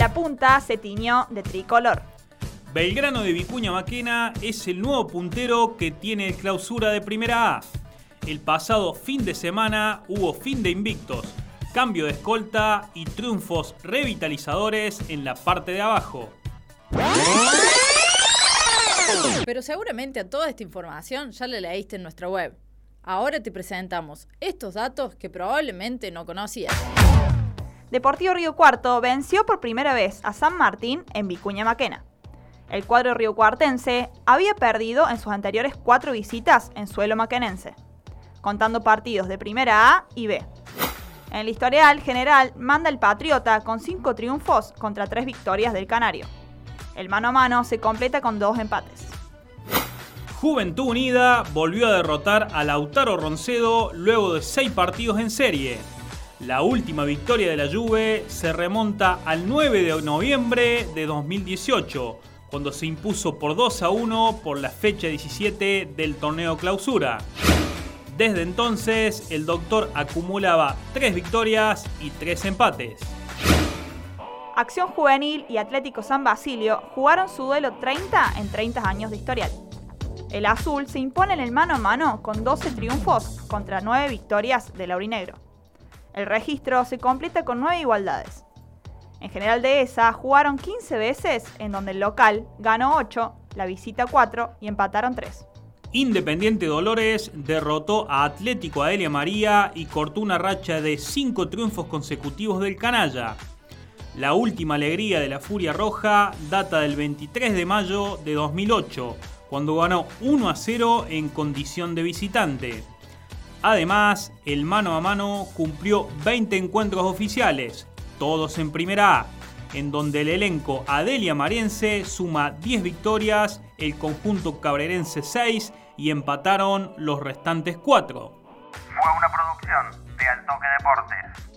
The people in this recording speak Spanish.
La punta se tiñó de tricolor. Belgrano de Vicuña Maquena es el nuevo puntero que tiene clausura de Primera A. El pasado fin de semana hubo fin de invictos, cambio de escolta y triunfos revitalizadores en la parte de abajo. Pero seguramente a toda esta información ya la leíste en nuestra web. Ahora te presentamos estos datos que probablemente no conocías. Deportivo Río Cuarto venció por primera vez a San Martín en Vicuña Maquena. El cuadro riocuartense había perdido en sus anteriores cuatro visitas en suelo maquenense, contando partidos de primera A y B. En el historial general manda el Patriota con cinco triunfos contra tres victorias del Canario. El mano a mano se completa con dos empates. Juventud Unida volvió a derrotar a Lautaro Roncedo luego de seis partidos en serie. La última victoria de la Juve se remonta al 9 de noviembre de 2018, cuando se impuso por 2 a 1 por la fecha 17 del torneo clausura. Desde entonces, el doctor acumulaba 3 victorias y 3 empates. Acción Juvenil y Atlético San Basilio jugaron su duelo 30 en 30 años de historial. El azul se impone en el mano a mano con 12 triunfos contra 9 victorias del aurinegro. El registro se completa con 9 igualdades. En general de esa jugaron 15 veces en donde el local ganó 8, la visita 4 y empataron 3. Independiente Dolores derrotó a Atlético Adelia María y cortó una racha de 5 triunfos consecutivos del canalla. La última alegría de la Furia Roja data del 23 de mayo de 2008, cuando ganó 1 a 0 en condición de visitante. Además, el mano a mano cumplió 20 encuentros oficiales, todos en Primera A, en donde el elenco Adelia Mariense suma 10 victorias, el conjunto cabrerense 6 y empataron los restantes 4. Fue una producción de Altoque Deportes.